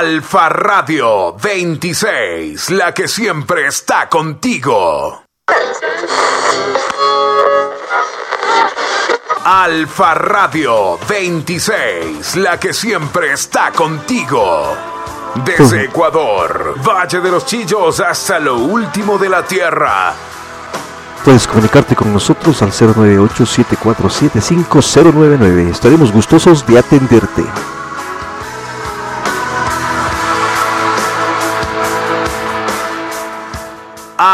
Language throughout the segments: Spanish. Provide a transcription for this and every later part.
Alfa Radio 26, la que siempre está contigo. Alfa Radio 26, la que siempre está contigo. Desde Ecuador, Valle de los Chillos hasta lo último de la Tierra. Puedes comunicarte con nosotros al 098-747-5099. Estaremos gustosos de atenderte.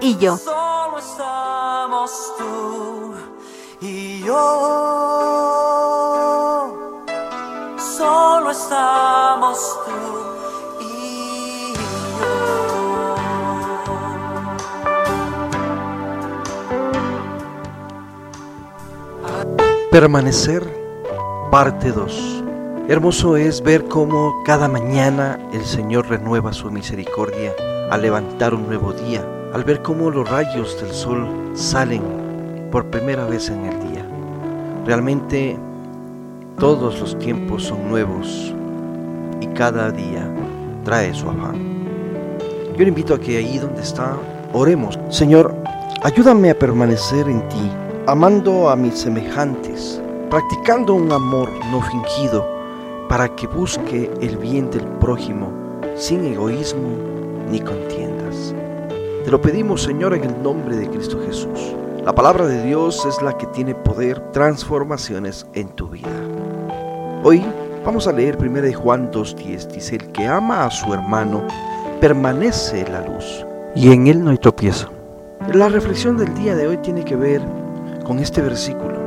Solo estamos tú y yo. Solo estamos tú y Permanecer, parte 2. Hermoso es ver cómo cada mañana el Señor renueva su misericordia al levantar un nuevo día, al ver cómo los rayos del sol salen por primera vez en el día. Realmente todos los tiempos son nuevos y cada día trae su afán. Yo le invito a que ahí donde está, oremos. Señor, ayúdame a permanecer en ti, amando a mis semejantes, practicando un amor no fingido, para que busque el bien del prójimo sin egoísmo ni contiendas. Te lo pedimos, Señor, en el nombre de Cristo Jesús. La palabra de Dios es la que tiene poder, transformaciones en tu vida. Hoy vamos a leer 1 Juan 2.10. Dice, el que ama a su hermano permanece en la luz y en él no hay tropiezo. La reflexión del día de hoy tiene que ver con este versículo,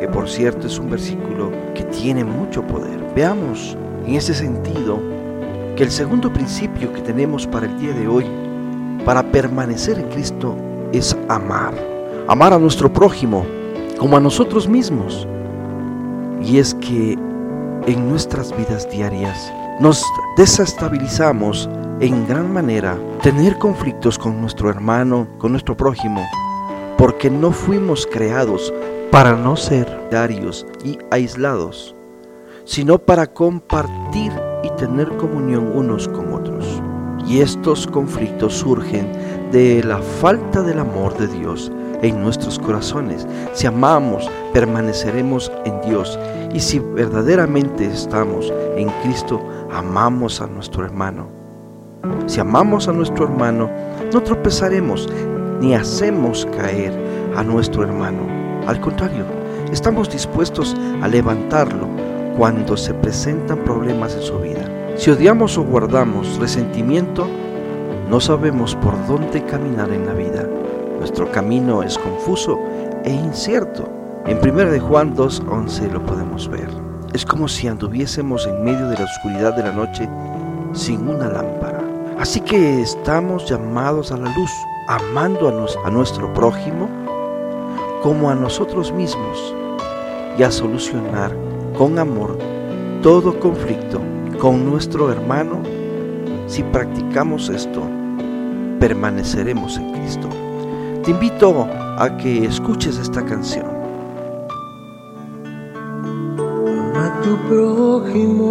que por cierto es un versículo que tiene mucho poder. Veamos en ese sentido que el segundo principio que tenemos para el día de hoy, para permanecer en Cristo, es amar. Amar a nuestro prójimo como a nosotros mismos. Y es que en nuestras vidas diarias nos desestabilizamos en gran manera tener conflictos con nuestro hermano, con nuestro prójimo, porque no fuimos creados para no ser diarios y aislados, sino para compartir y tener comunión unos con otros. Y estos conflictos surgen de la falta del amor de Dios en nuestros corazones. Si amamos, permaneceremos en Dios. Y si verdaderamente estamos en Cristo, amamos a nuestro hermano. Si amamos a nuestro hermano, no tropezaremos ni hacemos caer a nuestro hermano. Al contrario, estamos dispuestos a levantarlo cuando se presentan problemas en su vida. Si odiamos o guardamos resentimiento, no sabemos por dónde caminar en la vida. Nuestro camino es confuso e incierto. En 1 de Juan 2.11 lo podemos ver. Es como si anduviésemos en medio de la oscuridad de la noche sin una lámpara. Así que estamos llamados a la luz, amando a, a nuestro prójimo como a nosotros mismos y a solucionar con amor todo conflicto con nuestro hermano. Si practicamos esto, permaneceremos en Cristo. Te invito a que escuches esta canción. a tu prójimo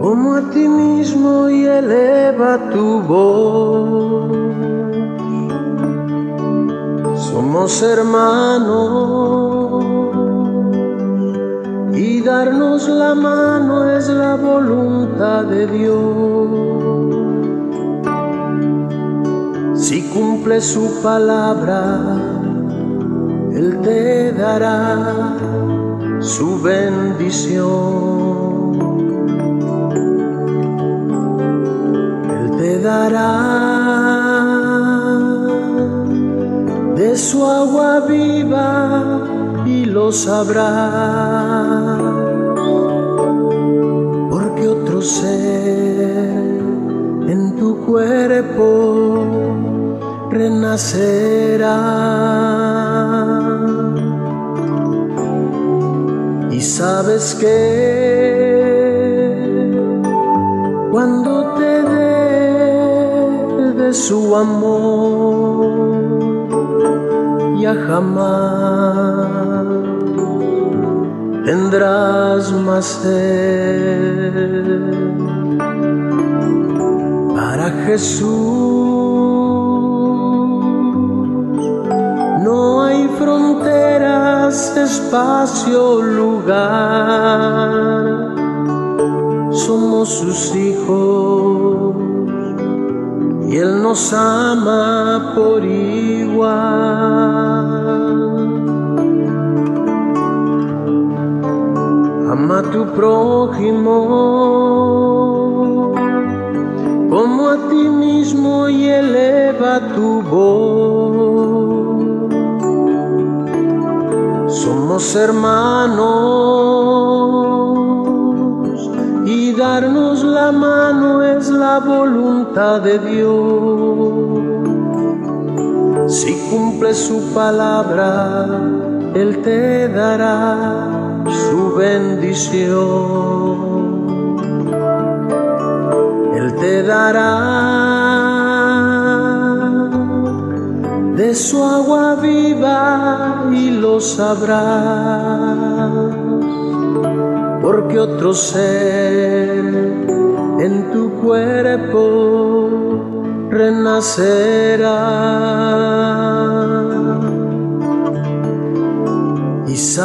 como a ti mismo y eleva tu voz. Somos hermanos y darnos la mano es la voluntad de Dios. Si cumple su palabra, Él te dará su bendición. Él te dará de su agua viva y lo sabrá. En tu cuerpo renacerá. Y sabes que cuando te dé de su amor, ya jamás tendrás más sed. Para Jesús no hay fronteras, espacio, lugar. Somos sus hijos y Él nos ama por igual. A tu prójimo como a ti mismo y eleva tu voz. Somos hermanos y darnos la mano es la voluntad de Dios. Si cumple su palabra, Él te dará su bendición. Él te dará de su agua viva y lo sabrás, porque otro ser en tu cuerpo renacerá.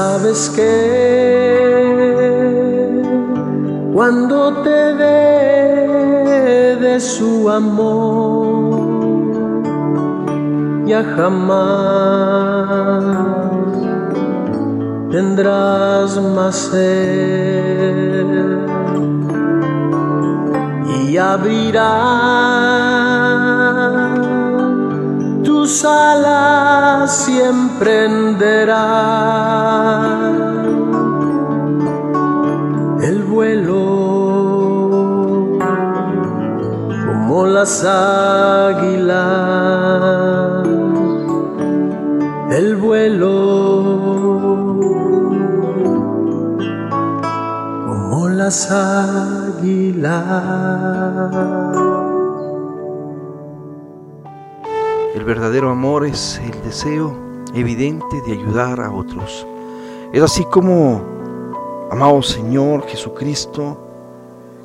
Sabes que cuando te dé su amor, ya jamás tendrás más sed. Y abrirá tus alas siempre emprenderá el vuelo como las águilas el vuelo como las águilas El verdadero amor es el deseo evidente de ayudar a otros. Es así como, amado Señor Jesucristo,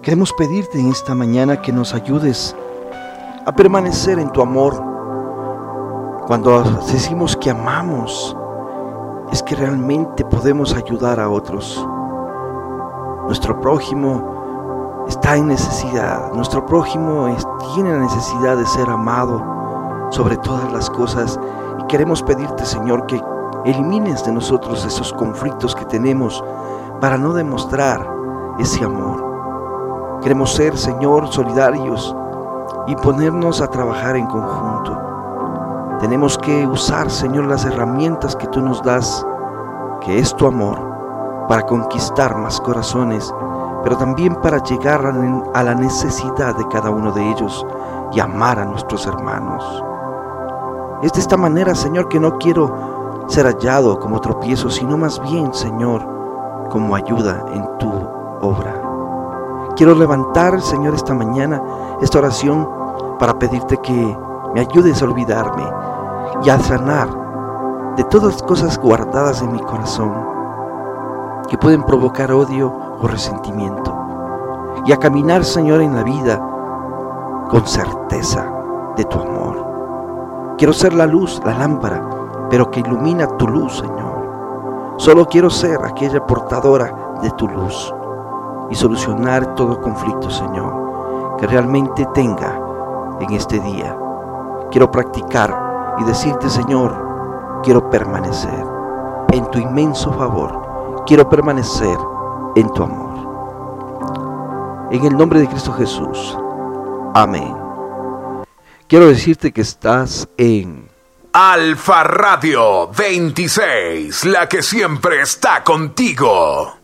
queremos pedirte en esta mañana que nos ayudes a permanecer en tu amor. Cuando decimos que amamos, es que realmente podemos ayudar a otros. Nuestro prójimo está en necesidad, nuestro prójimo tiene la necesidad de ser amado sobre todas las cosas y queremos pedirte, Señor, que elimines de nosotros esos conflictos que tenemos para no demostrar ese amor. Queremos ser, Señor, solidarios y ponernos a trabajar en conjunto. Tenemos que usar, Señor, las herramientas que tú nos das, que es tu amor, para conquistar más corazones, pero también para llegar a la necesidad de cada uno de ellos y amar a nuestros hermanos. Es de esta manera, Señor, que no quiero ser hallado como tropiezo, sino más bien, Señor, como ayuda en tu obra. Quiero levantar, Señor, esta mañana esta oración para pedirte que me ayudes a olvidarme y a sanar de todas las cosas guardadas en mi corazón que pueden provocar odio o resentimiento y a caminar, Señor, en la vida con certeza de tu amor. Quiero ser la luz, la lámpara, pero que ilumina tu luz, Señor. Solo quiero ser aquella portadora de tu luz y solucionar todo conflicto, Señor, que realmente tenga en este día. Quiero practicar y decirte, Señor, quiero permanecer en tu inmenso favor. Quiero permanecer en tu amor. En el nombre de Cristo Jesús. Amén. Quiero decirte que estás en Alfa Radio 26, la que siempre está contigo.